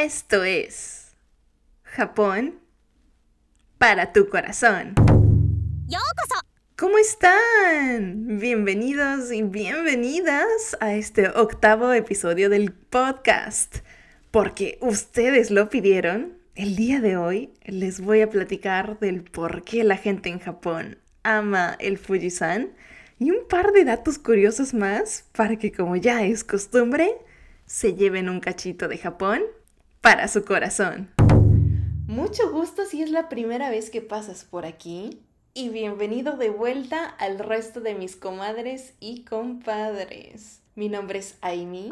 Esto es Japón para tu corazón. ¿Cómo están? Bienvenidos y bienvenidas a este octavo episodio del podcast. Porque ustedes lo pidieron, el día de hoy les voy a platicar del por qué la gente en Japón ama el Fujisan y un par de datos curiosos más para que como ya es costumbre, se lleven un cachito de Japón para su corazón. Mucho gusto si es la primera vez que pasas por aquí y bienvenido de vuelta al resto de mis comadres y compadres. Mi nombre es Aimi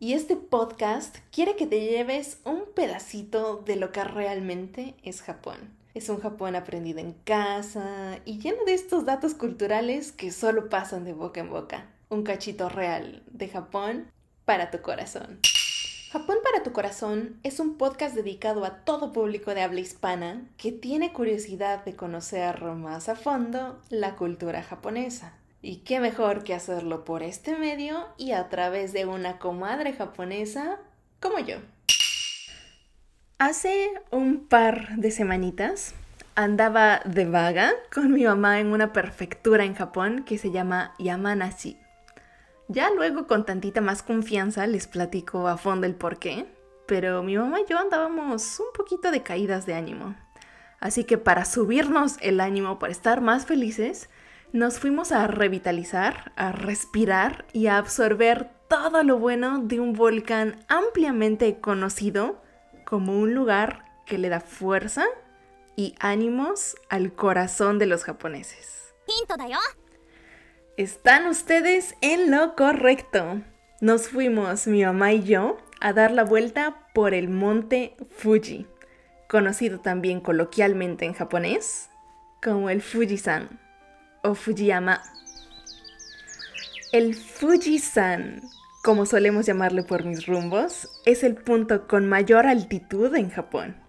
y este podcast quiere que te lleves un pedacito de lo que realmente es Japón. Es un Japón aprendido en casa y lleno de estos datos culturales que solo pasan de boca en boca. Un cachito real de Japón para tu corazón. Japón para tu corazón es un podcast dedicado a todo público de habla hispana que tiene curiosidad de conocer más a fondo la cultura japonesa. Y qué mejor que hacerlo por este medio y a través de una comadre japonesa como yo. Hace un par de semanitas andaba de vaga con mi mamá en una prefectura en Japón que se llama Yamanashi. Ya luego con tantita más confianza les platico a fondo el por qué, pero mi mamá y yo andábamos un poquito de caídas de ánimo. Así que para subirnos el ánimo, para estar más felices, nos fuimos a revitalizar, a respirar y a absorber todo lo bueno de un volcán ampliamente conocido como un lugar que le da fuerza y ánimos al corazón de los japoneses. Están ustedes en lo correcto. Nos fuimos, mi mamá y yo, a dar la vuelta por el monte Fuji, conocido también coloquialmente en japonés como el Fujisan o Fujiyama. El Fujisan, como solemos llamarle por mis rumbos, es el punto con mayor altitud en Japón.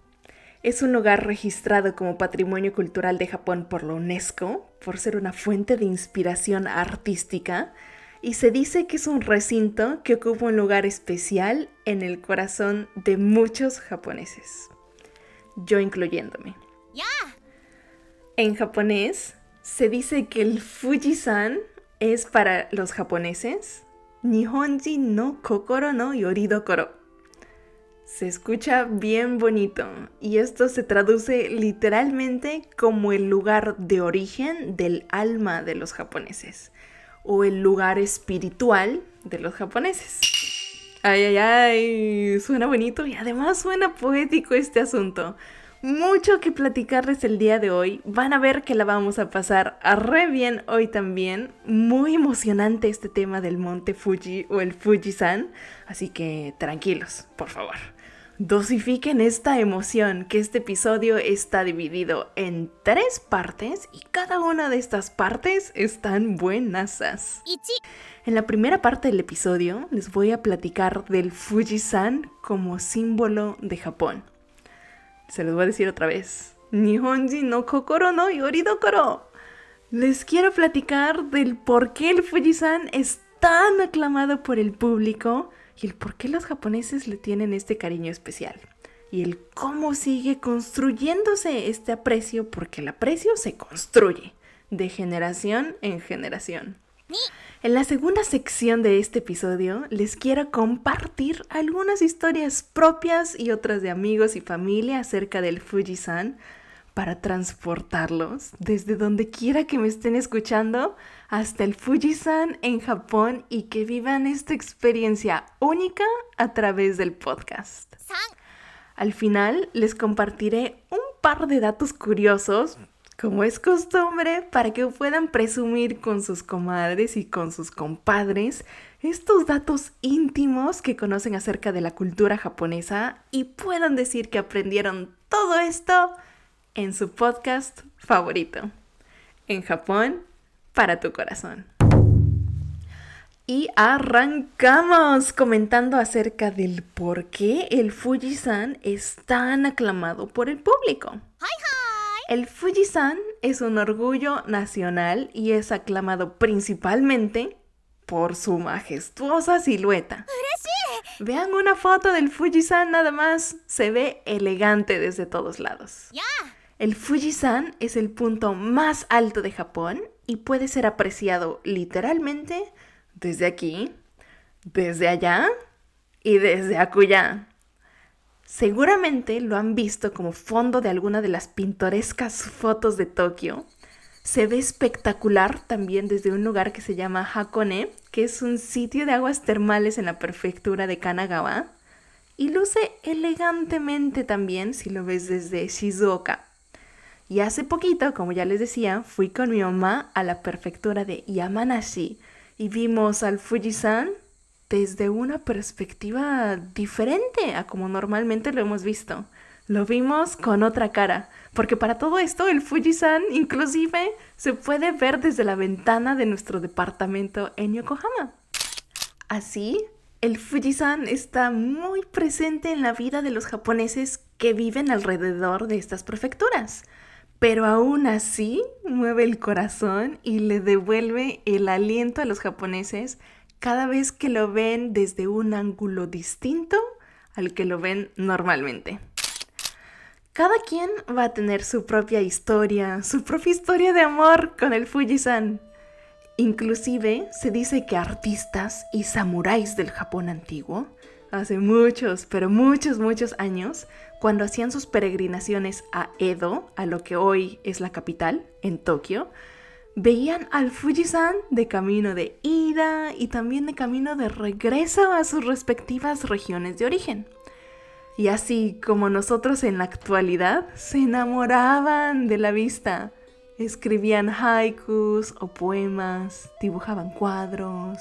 Es un lugar registrado como Patrimonio Cultural de Japón por la UNESCO, por ser una fuente de inspiración artística, y se dice que es un recinto que ocupa un lugar especial en el corazón de muchos japoneses, yo incluyéndome. En japonés se dice que el Fujisan es para los japoneses Nihonji no Kokoro no Yoridokoro se escucha bien bonito y esto se traduce literalmente como el lugar de origen del alma de los japoneses o el lugar espiritual de los japoneses. Ay, ay, ay, suena bonito y además suena poético este asunto. Mucho que platicarles el día de hoy. Van a ver que la vamos a pasar re bien hoy también. Muy emocionante este tema del monte Fuji o el Fujisan. Así que tranquilos, por favor. Dosifiquen esta emoción, que este episodio está dividido en tres partes y cada una de estas partes están buenasas. En la primera parte del episodio les voy a platicar del Fujisan como símbolo de Japón. Se los voy a decir otra vez. Nihonji no kokoro no yoridokoro. Les quiero platicar del por qué el Fujisan es tan aclamado por el público y el por qué los japoneses le tienen este cariño especial y el cómo sigue construyéndose este aprecio porque el aprecio se construye de generación en generación. En la segunda sección de este episodio les quiero compartir algunas historias propias y otras de amigos y familia acerca del Fujisan para transportarlos desde donde quiera que me estén escuchando hasta el Fujisan en Japón y que vivan esta experiencia única a través del podcast. Al final les compartiré un par de datos curiosos, como es costumbre, para que puedan presumir con sus comadres y con sus compadres estos datos íntimos que conocen acerca de la cultura japonesa y puedan decir que aprendieron todo esto en su podcast favorito. En Japón, para tu corazón. Y arrancamos comentando acerca del por qué el Fujisan es tan aclamado por el público. El Fujisan es un orgullo nacional y es aclamado principalmente por su majestuosa silueta. Vean una foto del Fujisan nada más. Se ve elegante desde todos lados. El Fujisan es el punto más alto de Japón y puede ser apreciado literalmente desde aquí, desde allá y desde acullá. Seguramente lo han visto como fondo de alguna de las pintorescas fotos de Tokio. Se ve espectacular también desde un lugar que se llama Hakone, que es un sitio de aguas termales en la prefectura de Kanagawa. Y luce elegantemente también si lo ves desde Shizuoka. Y hace poquito, como ya les decía, fui con mi mamá a la prefectura de Yamanashi y vimos al Fujisan desde una perspectiva diferente a como normalmente lo hemos visto. Lo vimos con otra cara, porque para todo esto el Fujisan inclusive se puede ver desde la ventana de nuestro departamento en Yokohama. Así, el Fujisan está muy presente en la vida de los japoneses que viven alrededor de estas prefecturas, pero aún así mueve el corazón y le devuelve el aliento a los japoneses cada vez que lo ven desde un ángulo distinto al que lo ven normalmente. Cada quien va a tener su propia historia, su propia historia de amor con el Fujisan. Inclusive se dice que artistas y samuráis del Japón antiguo, hace muchos, pero muchos, muchos años, cuando hacían sus peregrinaciones a Edo, a lo que hoy es la capital, en Tokio, veían al Fujisan de camino de ida y también de camino de regreso a sus respectivas regiones de origen. Y así como nosotros en la actualidad, se enamoraban de la vista. Escribían haikus o poemas, dibujaban cuadros,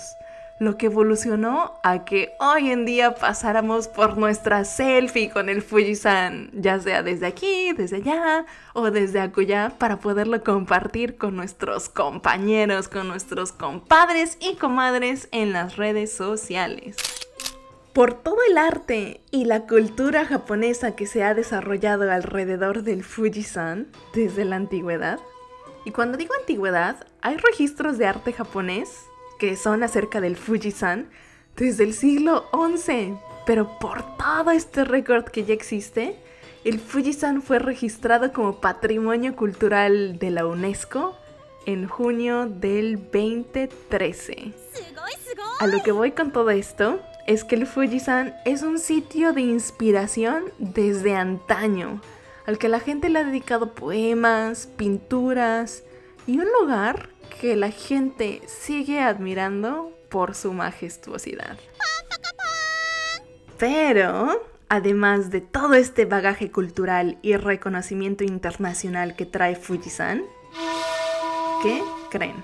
lo que evolucionó a que hoy en día pasáramos por nuestra selfie con el Fujisan, ya sea desde aquí, desde allá o desde acullá, para poderlo compartir con nuestros compañeros, con nuestros compadres y comadres en las redes sociales. Por todo el arte y la cultura japonesa que se ha desarrollado alrededor del Fujisan desde la antigüedad, y cuando digo antigüedad, hay registros de arte japonés que son acerca del Fujisan desde el siglo XI. Pero por todo este récord que ya existe, el Fujisan fue registrado como Patrimonio Cultural de la UNESCO en junio del 2013. A lo que voy con todo esto es que el Fujisan es un sitio de inspiración desde antaño, al que la gente le ha dedicado poemas, pinturas y un lugar que la gente sigue admirando por su majestuosidad. Pero, además de todo este bagaje cultural y reconocimiento internacional que trae Fujisan, ¿qué creen?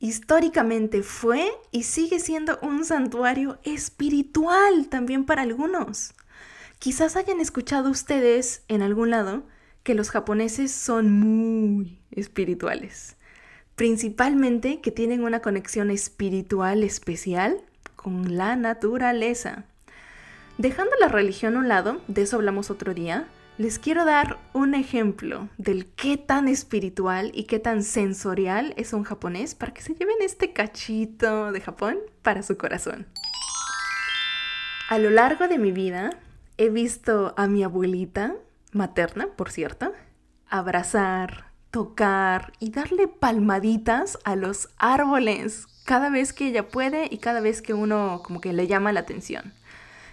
Históricamente fue y sigue siendo un santuario espiritual también para algunos. Quizás hayan escuchado ustedes en algún lado que los japoneses son muy espirituales principalmente que tienen una conexión espiritual especial con la naturaleza. Dejando la religión a un lado, de eso hablamos otro día, les quiero dar un ejemplo del qué tan espiritual y qué tan sensorial es un japonés para que se lleven este cachito de Japón para su corazón. A lo largo de mi vida he visto a mi abuelita, materna por cierto, abrazar, tocar y darle palmaditas a los árboles cada vez que ella puede y cada vez que uno como que le llama la atención.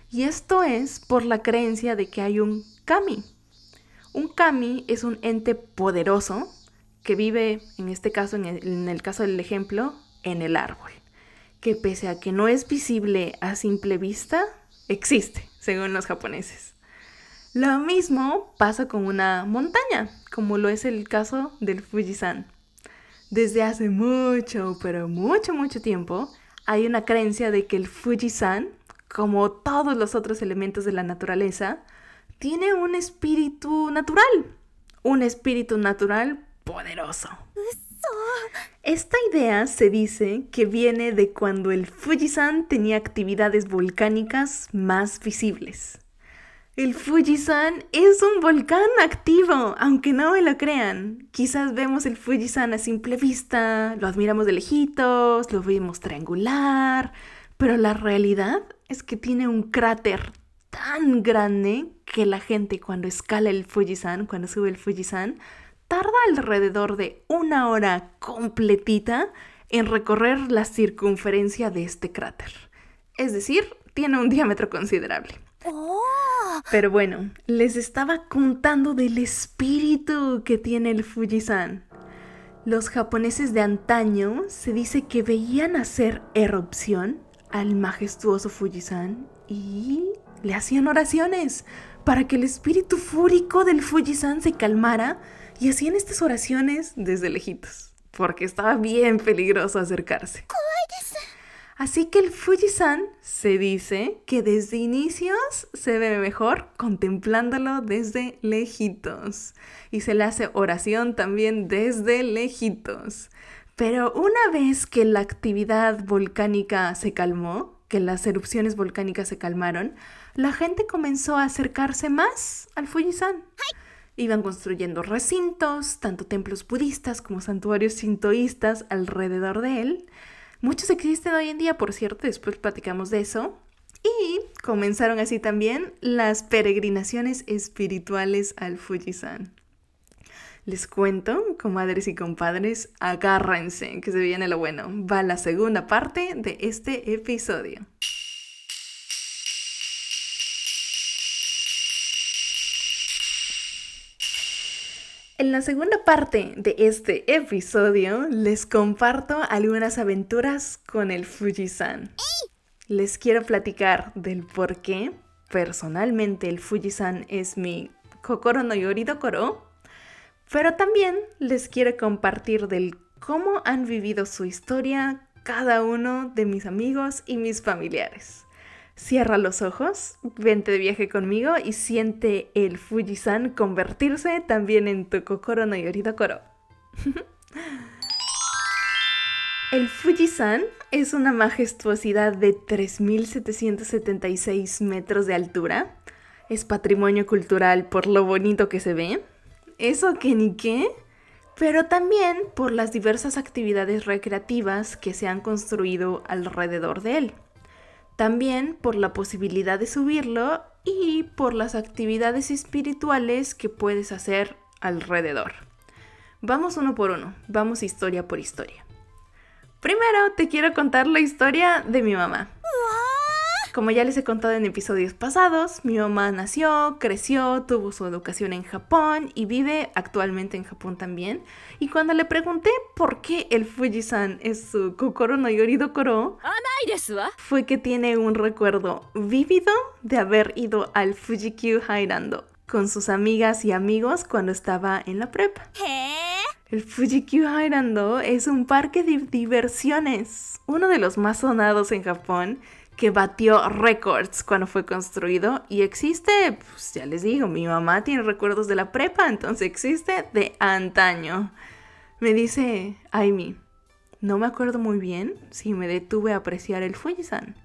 Y esto es por la creencia de que hay un kami. Un kami es un ente poderoso que vive, en este caso, en el, en el caso del ejemplo, en el árbol. Que pese a que no es visible a simple vista, existe, según los japoneses. Lo mismo pasa con una montaña, como lo es el caso del Fujisan. Desde hace mucho, pero mucho, mucho tiempo, hay una creencia de que el Fujisan, como todos los otros elementos de la naturaleza, tiene un espíritu natural. Un espíritu natural poderoso. Esta idea se dice que viene de cuando el Fujisan tenía actividades volcánicas más visibles. El Fujisan es un volcán activo, aunque no me lo crean. Quizás vemos el Fujisan a simple vista, lo admiramos de lejitos, lo vemos triangular, pero la realidad es que tiene un cráter tan grande que la gente cuando escala el Fujisan, cuando sube el Fujisan, tarda alrededor de una hora completita en recorrer la circunferencia de este cráter. Es decir, tiene un diámetro considerable. Oh. Pero bueno, les estaba contando del espíritu que tiene el Fujisan. Los japoneses de antaño se dice que veían hacer erupción al majestuoso Fujisan y le hacían oraciones para que el espíritu fúrico del Fujisan se calmara y hacían estas oraciones desde lejitos, porque estaba bien peligroso acercarse. Así que el Fujisan se dice que desde inicios se ve mejor contemplándolo desde lejitos. Y se le hace oración también desde lejitos. Pero una vez que la actividad volcánica se calmó, que las erupciones volcánicas se calmaron, la gente comenzó a acercarse más al Fujisan. Iban construyendo recintos, tanto templos budistas como santuarios sintoístas alrededor de él. Muchos existen hoy en día, por cierto, después platicamos de eso. Y comenzaron así también las peregrinaciones espirituales al Fujisan. Les cuento, comadres y compadres, agárrense, que se viene lo bueno. Va la segunda parte de este episodio. En la segunda parte de este episodio les comparto algunas aventuras con el Fujisan. Les quiero platicar del por qué personalmente el Fujisan es mi Kokoro no Yoridokoro, pero también les quiero compartir del cómo han vivido su historia cada uno de mis amigos y mis familiares. Cierra los ojos, vente de viaje conmigo y siente el Fujisan convertirse también en tu Kokoro no Yoridokoro. el Fujisan es una majestuosidad de 3.776 metros de altura. Es patrimonio cultural por lo bonito que se ve. Eso que ni qué. Pero también por las diversas actividades recreativas que se han construido alrededor de él también por la posibilidad de subirlo y por las actividades espirituales que puedes hacer alrededor. Vamos uno por uno, vamos historia por historia. Primero te quiero contar la historia de mi mamá. Como ya les he contado en episodios pasados, mi mamá nació, creció, tuvo su educación en Japón y vive actualmente en Japón también. Y cuando le pregunté por qué el Fujisan es su Kokoro no Yoridokoro, fue que tiene un recuerdo vívido de haber ido al Fujikyu Hairando con sus amigas y amigos cuando estaba en la prepa. El Fujikyu Hairando es un parque de diversiones, uno de los más sonados en Japón que batió récords cuando fue construido y existe, pues ya les digo, mi mamá tiene recuerdos de la prepa, entonces existe de antaño. Me dice Aimi, no me acuerdo muy bien si me detuve a apreciar el Fujisan,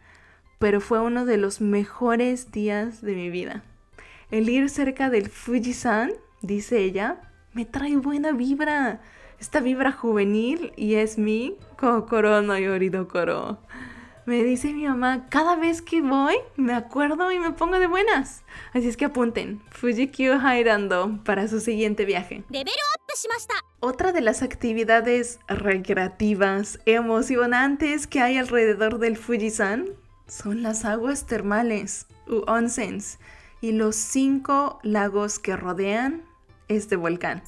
pero fue uno de los mejores días de mi vida. El ir cerca del Fujisan, dice ella, me trae buena vibra. Esta vibra juvenil y es mi Kokoro no Yoridokoro. Me dice mi mamá, cada vez que voy, me acuerdo y me pongo de buenas. Así es que apunten, Fujikyu Hairando para su siguiente viaje. Otra de las actividades recreativas emocionantes que hay alrededor del Fujisan son las aguas termales, u onsens, y los cinco lagos que rodean este volcán.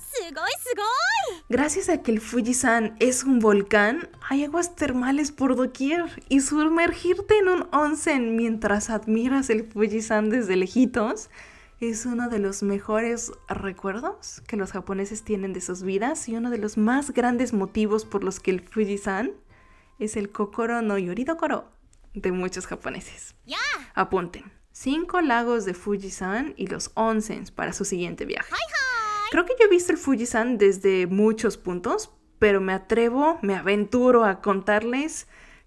Gracias a que el Fujisan es un volcán, hay aguas termales por doquier y sumergirte en un onsen mientras admiras el Fujisan desde lejitos es uno de los mejores recuerdos que los japoneses tienen de sus vidas y uno de los más grandes motivos por los que el Fujisan es el Kokoro no Yoridokoro de muchos japoneses. Apunten, cinco lagos de Fujisan y los onsens para su siguiente viaje. Creo que yo he visto el Fujisan desde muchos puntos, pero me atrevo, me aventuro a contarles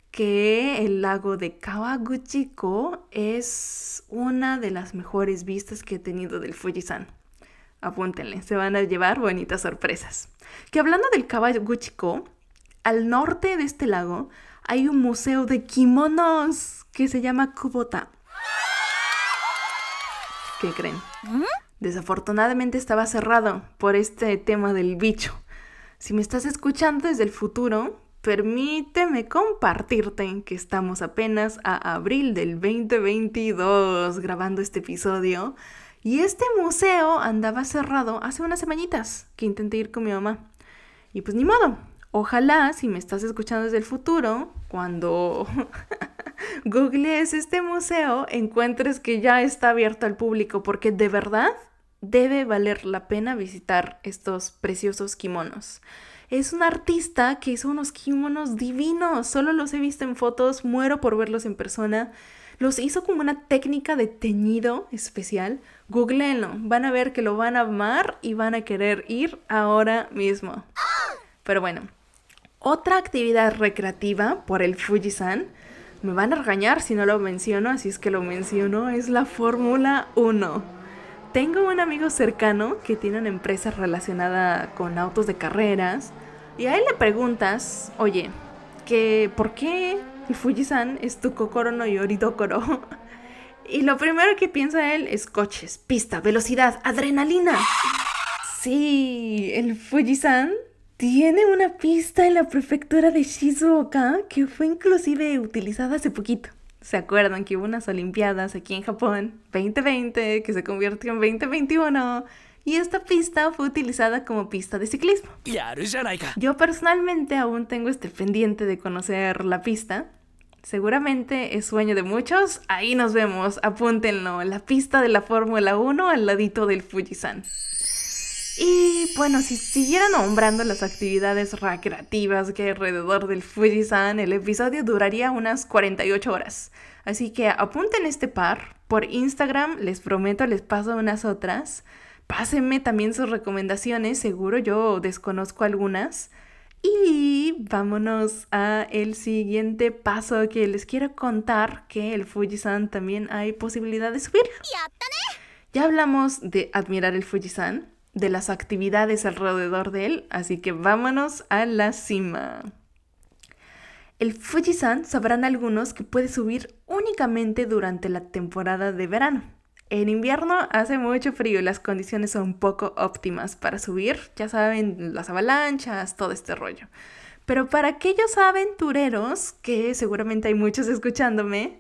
que el lago de Kawaguchiko es una de las mejores vistas que he tenido del Fujisan. Apúntenle, se van a llevar bonitas sorpresas. Que hablando del Kawaguchiko, al norte de este lago hay un museo de kimonos que se llama Kubota. ¿Qué creen? Desafortunadamente estaba cerrado por este tema del bicho. Si me estás escuchando desde el futuro, permíteme compartirte que estamos apenas a abril del 2022 grabando este episodio y este museo andaba cerrado hace unas semanitas que intenté ir con mi mamá. Y pues ni modo. Ojalá, si me estás escuchando desde el futuro, cuando googlees este museo, encuentres que ya está abierto al público, porque de verdad debe valer la pena visitar estos preciosos kimonos. Es un artista que hizo unos kimonos divinos, solo los he visto en fotos, muero por verlos en persona. Los hizo como una técnica de teñido especial. Googleenlo, van a ver que lo van a amar y van a querer ir ahora mismo. Pero bueno, otra actividad recreativa por el Fujisan, me van a regañar si no lo menciono, así es que lo menciono, es la Fórmula 1. Tengo un amigo cercano que tiene una empresa relacionada con autos de carreras y a él le preguntas, oye, que ¿por qué Fujisan es tu Kokoro no Yoridokoro? Y lo primero que piensa él es coches, pista, velocidad, adrenalina. Sí, el Fujisan tiene una pista en la prefectura de Shizuoka que fue inclusive utilizada hace poquito. ¿Se acuerdan que hubo unas Olimpiadas aquí en Japón 2020 que se convirtió en 2021? Y esta pista fue utilizada como pista de ciclismo. Yo personalmente aún tengo este pendiente de conocer la pista. Seguramente es sueño de muchos. Ahí nos vemos, apúntenlo. La pista de la Fórmula 1 al ladito del Fujisan. Y bueno, si siguiera nombrando las actividades recreativas que hay alrededor del Fujisan, el episodio duraría unas 48 horas. Así que apunten este par. Por Instagram les prometo les paso unas otras. Pásenme también sus recomendaciones, seguro yo desconozco algunas. Y vámonos a el siguiente paso que les quiero contar que el Fujisan también hay posibilidad de subir. Ya hablamos de admirar el Fujisan, de las actividades alrededor de él, así que vámonos a la cima. El Fujisan sabrán algunos que puede subir únicamente durante la temporada de verano. En invierno hace mucho frío y las condiciones son poco óptimas para subir, ya saben, las avalanchas, todo este rollo. Pero para aquellos aventureros, que seguramente hay muchos escuchándome,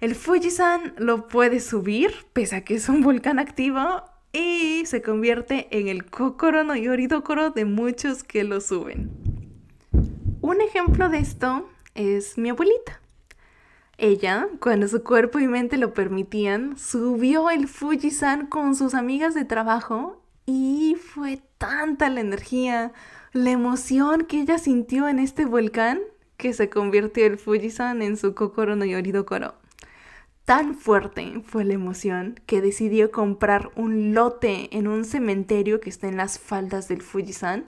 el Fujisan lo puede subir, pese a que es un volcán activo, y se convierte en el Kokoro no Yoridokoro de muchos que lo suben. Un ejemplo de esto es mi abuelita. Ella, cuando su cuerpo y mente lo permitían, subió el Fujisan con sus amigas de trabajo y fue tanta la energía, la emoción que ella sintió en este volcán que se convirtió el Fujisan en su Kokoro no Yoridokoro. Tan fuerte fue la emoción que decidió comprar un lote en un cementerio que está en las faldas del Fujisan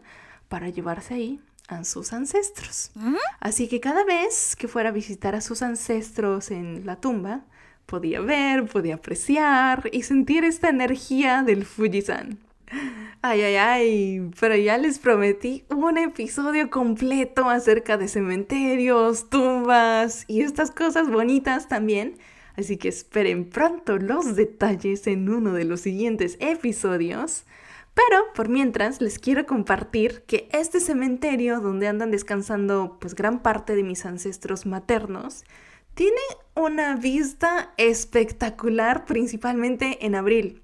para llevarse ahí a sus ancestros. ¿Mm? Así que cada vez que fuera a visitar a sus ancestros en la tumba, podía ver, podía apreciar y sentir esta energía del Fujisan. Ay, ay, ay, pero ya les prometí un episodio completo acerca de cementerios, tumbas y estas cosas bonitas también así que esperen pronto los detalles en uno de los siguientes episodios. Pero por mientras les quiero compartir que este cementerio donde andan descansando pues gran parte de mis ancestros maternos tiene una vista espectacular principalmente en abril.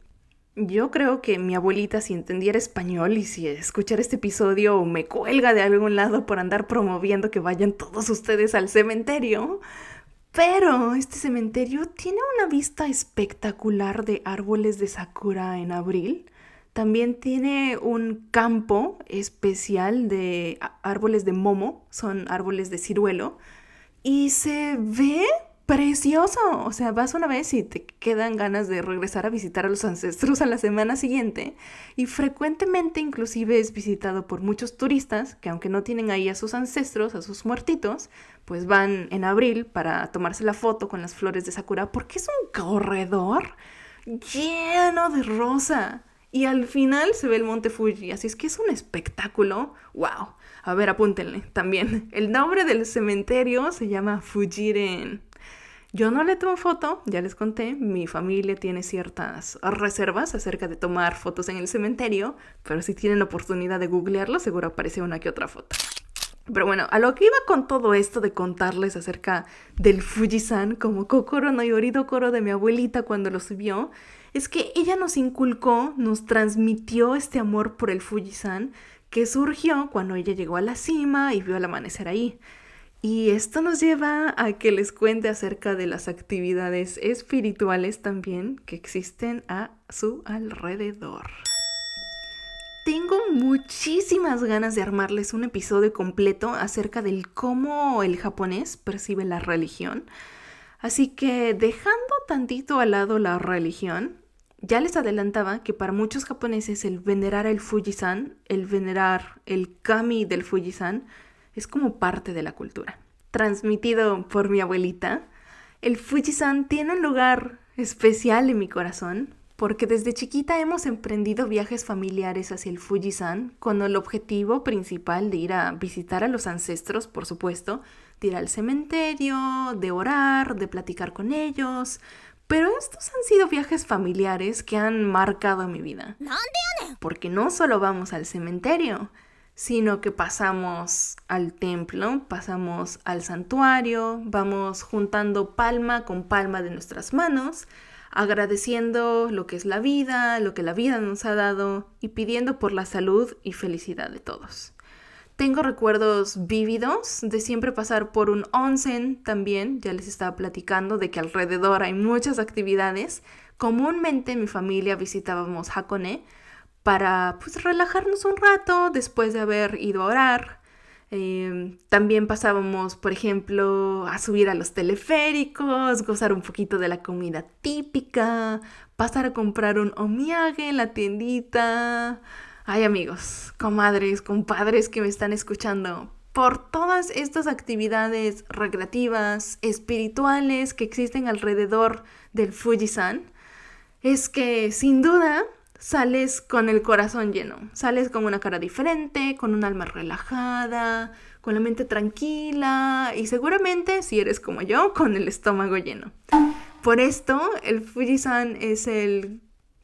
Yo creo que mi abuelita si entendiera español y si escuchara este episodio me cuelga de algún lado por andar promoviendo que vayan todos ustedes al cementerio, pero este cementerio tiene una vista espectacular de árboles de sakura en abril. También tiene un campo especial de árboles de momo, son árboles de ciruelo, y se ve precioso. O sea, vas una vez y te quedan ganas de regresar a visitar a los ancestros a la semana siguiente. Y frecuentemente inclusive es visitado por muchos turistas que aunque no tienen ahí a sus ancestros, a sus muertitos, pues van en abril para tomarse la foto con las flores de Sakura porque es un corredor lleno de rosa. Y al final se ve el monte Fuji, así es que es un espectáculo. ¡Wow! A ver, apúntenle también. El nombre del cementerio se llama Fujiren. Yo no le tomo foto, ya les conté, mi familia tiene ciertas reservas acerca de tomar fotos en el cementerio, pero si tienen la oportunidad de googlearlo, seguro aparece una que otra foto. Pero bueno, a lo que iba con todo esto de contarles acerca del Fujisan, como Kokoro no Yorido Koro de mi abuelita cuando lo subió, es que ella nos inculcó, nos transmitió este amor por el Fujisan que surgió cuando ella llegó a la cima y vio el amanecer ahí. Y esto nos lleva a que les cuente acerca de las actividades espirituales también que existen a su alrededor. Tengo muchísimas ganas de armarles un episodio completo acerca del cómo el japonés percibe la religión. Así que dejando tantito al lado la religión, ya les adelantaba que para muchos japoneses el venerar el Fujisan, el venerar el kami del Fujisan, es como parte de la cultura. Transmitido por mi abuelita, el Fujisan tiene un lugar especial en mi corazón porque desde chiquita hemos emprendido viajes familiares hacia el Fujisan con el objetivo principal de ir a visitar a los ancestros, por supuesto, de ir al cementerio, de orar, de platicar con ellos. Pero estos han sido viajes familiares que han marcado mi vida. Porque no solo vamos al cementerio, sino que pasamos al templo, pasamos al santuario, vamos juntando palma con palma de nuestras manos, agradeciendo lo que es la vida, lo que la vida nos ha dado y pidiendo por la salud y felicidad de todos. Tengo recuerdos vívidos de siempre pasar por un onsen también, ya les estaba platicando de que alrededor hay muchas actividades. Comúnmente mi familia visitábamos Hakone, para pues relajarnos un rato después de haber ido a orar. Em, también pasábamos, por ejemplo, a subir a los teleféricos, gozar un poquito de la comida típica, pasar a comprar un omiage en la tiendita. Ay amigos, comadres, compadres que me están escuchando, por todas estas actividades recreativas, espirituales que existen alrededor del Fujisan, es que sin duda sales con el corazón lleno, sales con una cara diferente, con un alma relajada, con la mente tranquila y seguramente, si eres como yo, con el estómago lleno. Por esto, el Fujisan es el,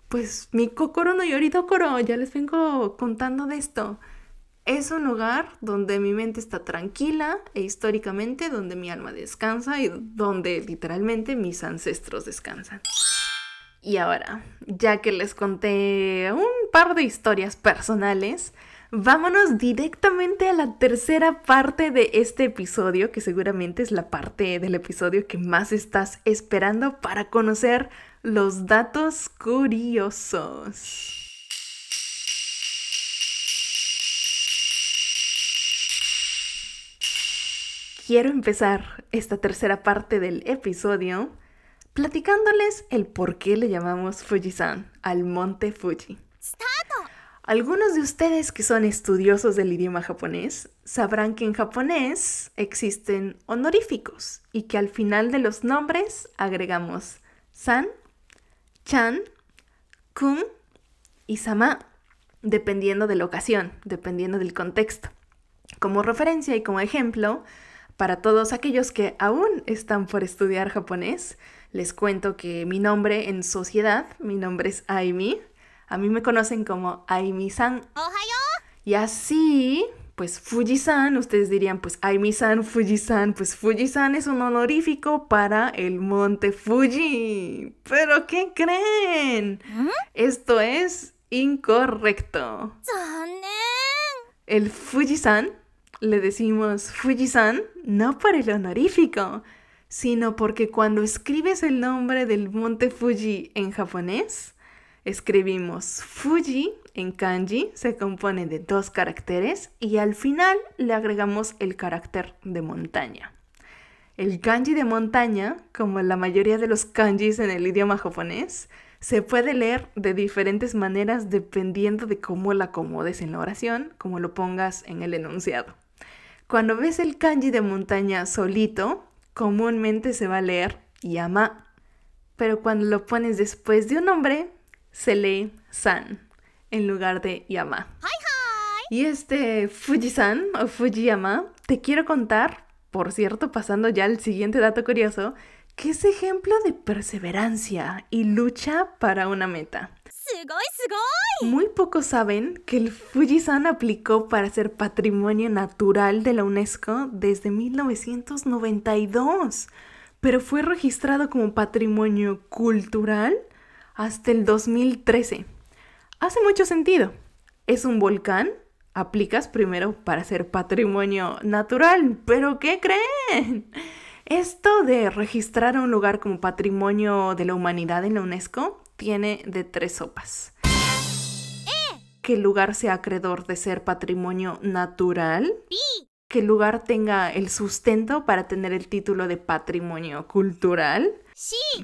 pues, mi Kokoro no Yoridokoro, ya les vengo contando de esto. Es un lugar donde mi mente está tranquila e históricamente donde mi alma descansa y donde literalmente mis ancestros descansan. Y ahora, ya que les conté un par de historias personales, vámonos directamente a la tercera parte de este episodio, que seguramente es la parte del episodio que más estás esperando para conocer los datos curiosos. Quiero empezar esta tercera parte del episodio platicándoles el por qué le llamamos Fujisan al monte Fuji. Algunos de ustedes que son estudiosos del idioma japonés sabrán que en japonés existen honoríficos y que al final de los nombres agregamos san, chan, kun y sama, dependiendo de la ocasión, dependiendo del contexto. Como referencia y como ejemplo, para todos aquellos que aún están por estudiar japonés, les cuento que mi nombre en sociedad, mi nombre es Aimi. A mí me conocen como Aimi-san. Y así, pues Fuji-san, ustedes dirían, pues Aimi-san, Fuji-san, pues Fuji-san es un honorífico para el monte Fuji. ¿Pero qué creen? ¿Mm? Esto es incorrecto. El Fuji-san le decimos Fuji-san no por el honorífico, sino porque cuando escribes el nombre del monte Fuji en japonés, escribimos Fuji en kanji, se compone de dos caracteres y al final le agregamos el carácter de montaña. El kanji de montaña, como la mayoría de los kanjis en el idioma japonés, se puede leer de diferentes maneras dependiendo de cómo la acomodes en la oración, como lo pongas en el enunciado. Cuando ves el kanji de montaña solito, comúnmente se va a leer Yama, pero cuando lo pones después de un nombre, se lee San en lugar de Yama. Y este Fujisan o Fujiyama, te quiero contar, por cierto, pasando ya al siguiente dato curioso, que es ejemplo de perseverancia y lucha para una meta. Muy pocos saben que el Fujisan aplicó para ser patrimonio natural de la UNESCO desde 1992, pero fue registrado como patrimonio cultural hasta el 2013. Hace mucho sentido. Es un volcán, aplicas primero para ser patrimonio natural, pero ¿qué creen? Esto de registrar un lugar como patrimonio de la humanidad en la UNESCO tiene de tres sopas. Que el lugar sea acreedor de ser patrimonio natural. Que el lugar tenga el sustento para tener el título de patrimonio cultural.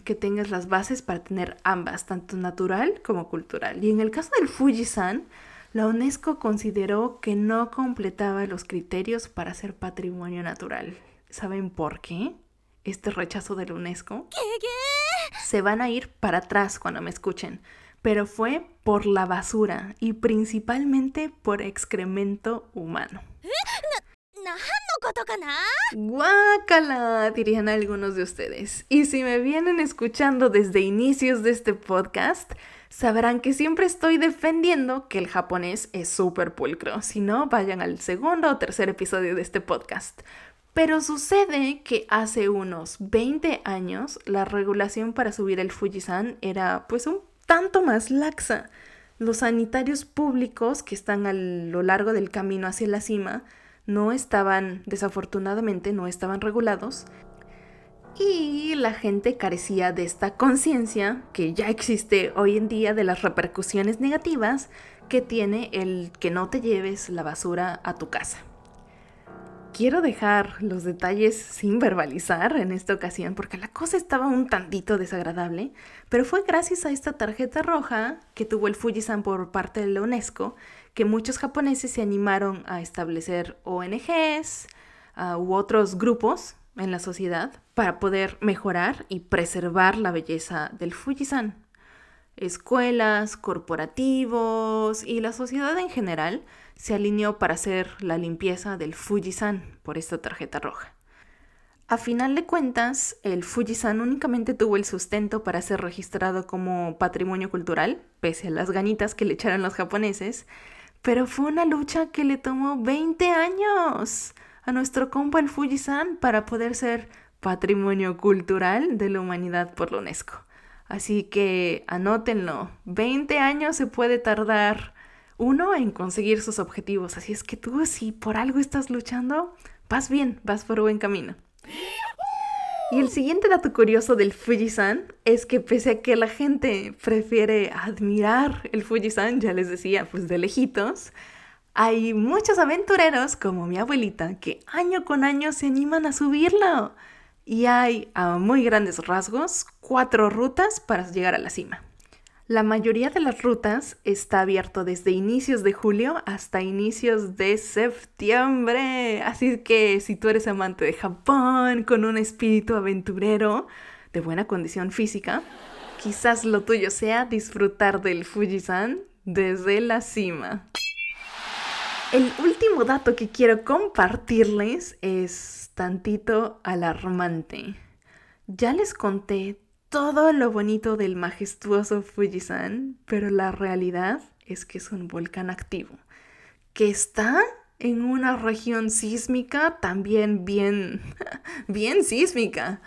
Que tengas las bases para tener ambas, tanto natural como cultural. Y en el caso del Fujisan, la UNESCO consideró que no completaba los criterios para ser patrimonio natural. ¿Saben por qué? Este rechazo de la UNESCO. ¿Qué, se van a ir para atrás cuando me escuchen, pero fue por la basura y principalmente por excremento humano. ¡Guácala! dirían algunos de ustedes. Y si me vienen escuchando desde inicios de este podcast, sabrán que siempre estoy defendiendo que el japonés es súper pulcro. Si no, vayan al segundo o tercer episodio de este podcast. Pero sucede que hace unos 20 años la regulación para subir el Fujisan era pues un tanto más laxa. Los sanitarios públicos que están a lo largo del camino hacia la cima no estaban, desafortunadamente, no estaban regulados y la gente carecía de esta conciencia que ya existe hoy en día de las repercusiones negativas que tiene el que no te lleves la basura a tu casa. Quiero dejar los detalles sin verbalizar en esta ocasión porque la cosa estaba un tantito desagradable, pero fue gracias a esta tarjeta roja que tuvo el Fujisan por parte de la UNESCO que muchos japoneses se animaron a establecer ONGs ah, u otros grupos en la sociedad para poder mejorar y preservar la belleza del Fujisan. Escuelas, corporativos y la sociedad en general se alineó para hacer la limpieza del Fujisan por esta tarjeta roja. A final de cuentas, el Fujisan únicamente tuvo el sustento para ser registrado como patrimonio cultural, pese a las ganitas que le echaron los japoneses, pero fue una lucha que le tomó 20 años a nuestro compa el Fujisan para poder ser patrimonio cultural de la humanidad por la UNESCO. Así que anótenlo, 20 años se puede tardar uno en conseguir sus objetivos. Así es que tú, si por algo estás luchando, vas bien, vas por buen camino. Y el siguiente dato curioso del Fujisan es que pese a que la gente prefiere admirar el Fujisan, ya les decía, pues de lejitos, hay muchos aventureros como mi abuelita que año con año se animan a subirlo. Y hay, a muy grandes rasgos, cuatro rutas para llegar a la cima. La mayoría de las rutas está abierto desde inicios de julio hasta inicios de septiembre. Así que si tú eres amante de Japón, con un espíritu aventurero, de buena condición física, quizás lo tuyo sea disfrutar del Fujisan desde la cima. El último dato que quiero compartirles es tantito alarmante. Ya les conté todo lo bonito del majestuoso Fujisan, pero la realidad es que es un volcán activo, que está en una región sísmica también bien, bien sísmica.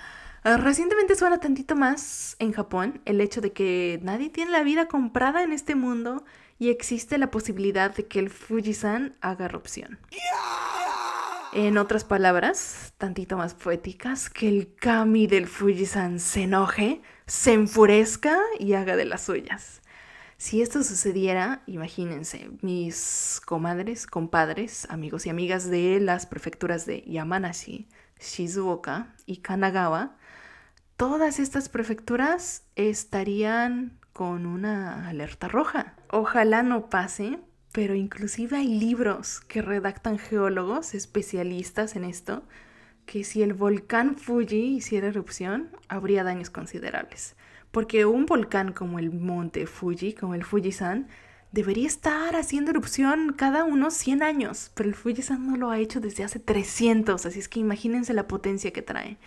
Ah, recientemente suena tantito más en Japón el hecho de que nadie tiene la vida comprada en este mundo y existe la posibilidad de que el Fujisan haga erupción. En otras palabras, tantito más poéticas, que el kami del Fujisan se enoje, se enfurezca y haga de las suyas. Si esto sucediera, imagínense, mis comadres, compadres, amigos y amigas de las prefecturas de Yamanashi, Shizuoka y Kanagawa, todas estas prefecturas estarían con una alerta roja. Ojalá no pase, pero inclusive hay libros que redactan geólogos especialistas en esto, que si el volcán Fuji hiciera erupción, habría daños considerables. Porque un volcán como el monte Fuji, como el Fujisan, debería estar haciendo erupción cada unos 100 años, pero el Fujisan no lo ha hecho desde hace 300, así es que imagínense la potencia que trae.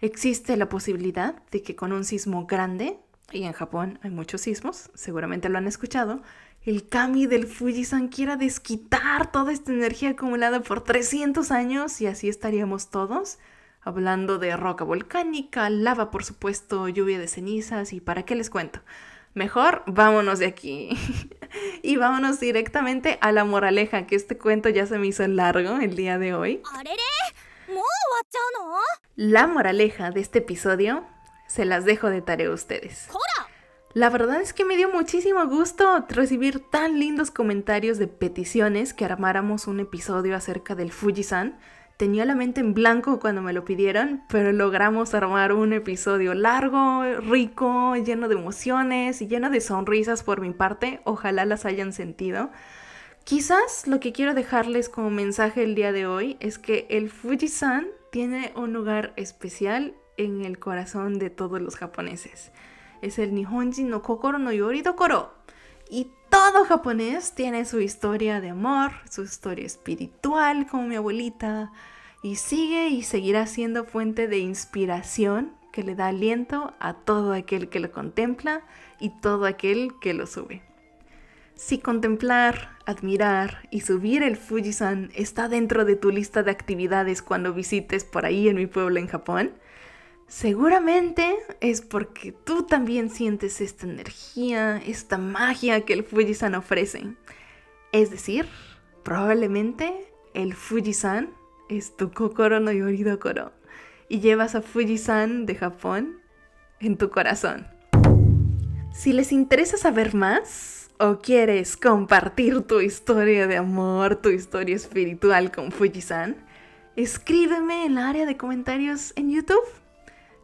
Existe la posibilidad de que con un sismo grande, y en Japón hay muchos sismos, seguramente lo han escuchado, el Kami del Fujisan quiera desquitar toda esta energía acumulada por 300 años y así estaríamos todos hablando de roca volcánica, lava por supuesto, lluvia de cenizas y para qué les cuento. Mejor vámonos de aquí y vámonos directamente a la moraleja, que este cuento ya se me hizo largo el día de hoy. La moraleja de este episodio se las dejo de tarea a ustedes. La verdad es que me dio muchísimo gusto recibir tan lindos comentarios de peticiones que armáramos un episodio acerca del Fujisan. Tenía la mente en blanco cuando me lo pidieron, pero logramos armar un episodio largo, rico, lleno de emociones y lleno de sonrisas por mi parte. Ojalá las hayan sentido. Quizás lo que quiero dejarles como mensaje el día de hoy es que el Fujisan tiene un lugar especial en el corazón de todos los japoneses. Es el Nihonji no Kokoro no Yoridokoro. Y todo japonés tiene su historia de amor, su historia espiritual, como mi abuelita, y sigue y seguirá siendo fuente de inspiración que le da aliento a todo aquel que lo contempla y todo aquel que lo sube. Si contemplar, admirar y subir el Fujisan está dentro de tu lista de actividades cuando visites por ahí en mi pueblo en Japón, seguramente es porque tú también sientes esta energía, esta magia que el Fujisan ofrece. Es decir, probablemente el Fujisan es tu Kokoro no Yoridokoro y llevas a Fujisan de Japón en tu corazón. Si les interesa saber más, o quieres compartir tu historia de amor, tu historia espiritual con Fujisan, escríbeme en el área de comentarios en YouTube.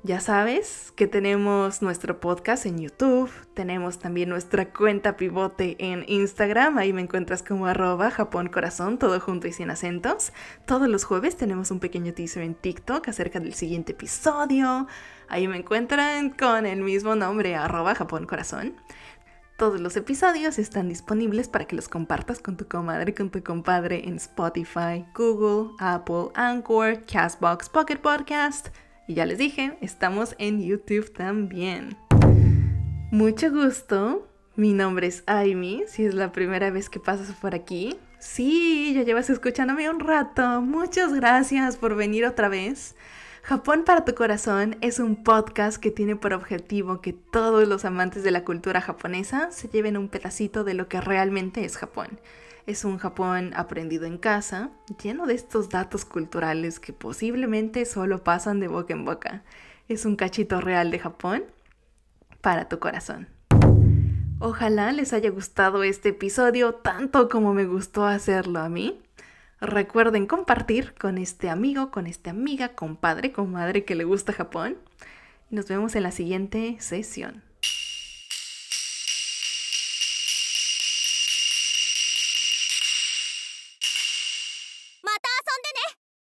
Ya sabes que tenemos nuestro podcast en YouTube, tenemos también nuestra cuenta pivote en Instagram, ahí me encuentras como arroba Japón Corazón, todo junto y sin acentos. Todos los jueves tenemos un pequeño teaser en TikTok acerca del siguiente episodio, ahí me encuentran con el mismo nombre, arroba Japón Corazón. Todos los episodios están disponibles para que los compartas con tu comadre, con tu compadre en Spotify, Google, Apple, Anchor, Castbox, Pocket Podcast. Y ya les dije, estamos en YouTube también. Mucho gusto. Mi nombre es Amy, si es la primera vez que pasas por aquí. Sí, ya llevas escuchándome un rato. Muchas gracias por venir otra vez. Japón para tu corazón es un podcast que tiene por objetivo que todos los amantes de la cultura japonesa se lleven un pedacito de lo que realmente es Japón. Es un Japón aprendido en casa, lleno de estos datos culturales que posiblemente solo pasan de boca en boca. Es un cachito real de Japón para tu corazón. Ojalá les haya gustado este episodio tanto como me gustó hacerlo a mí. Recuerden compartir con este amigo, con esta amiga, compadre, comadre que le gusta Japón. Nos vemos en la siguiente sesión.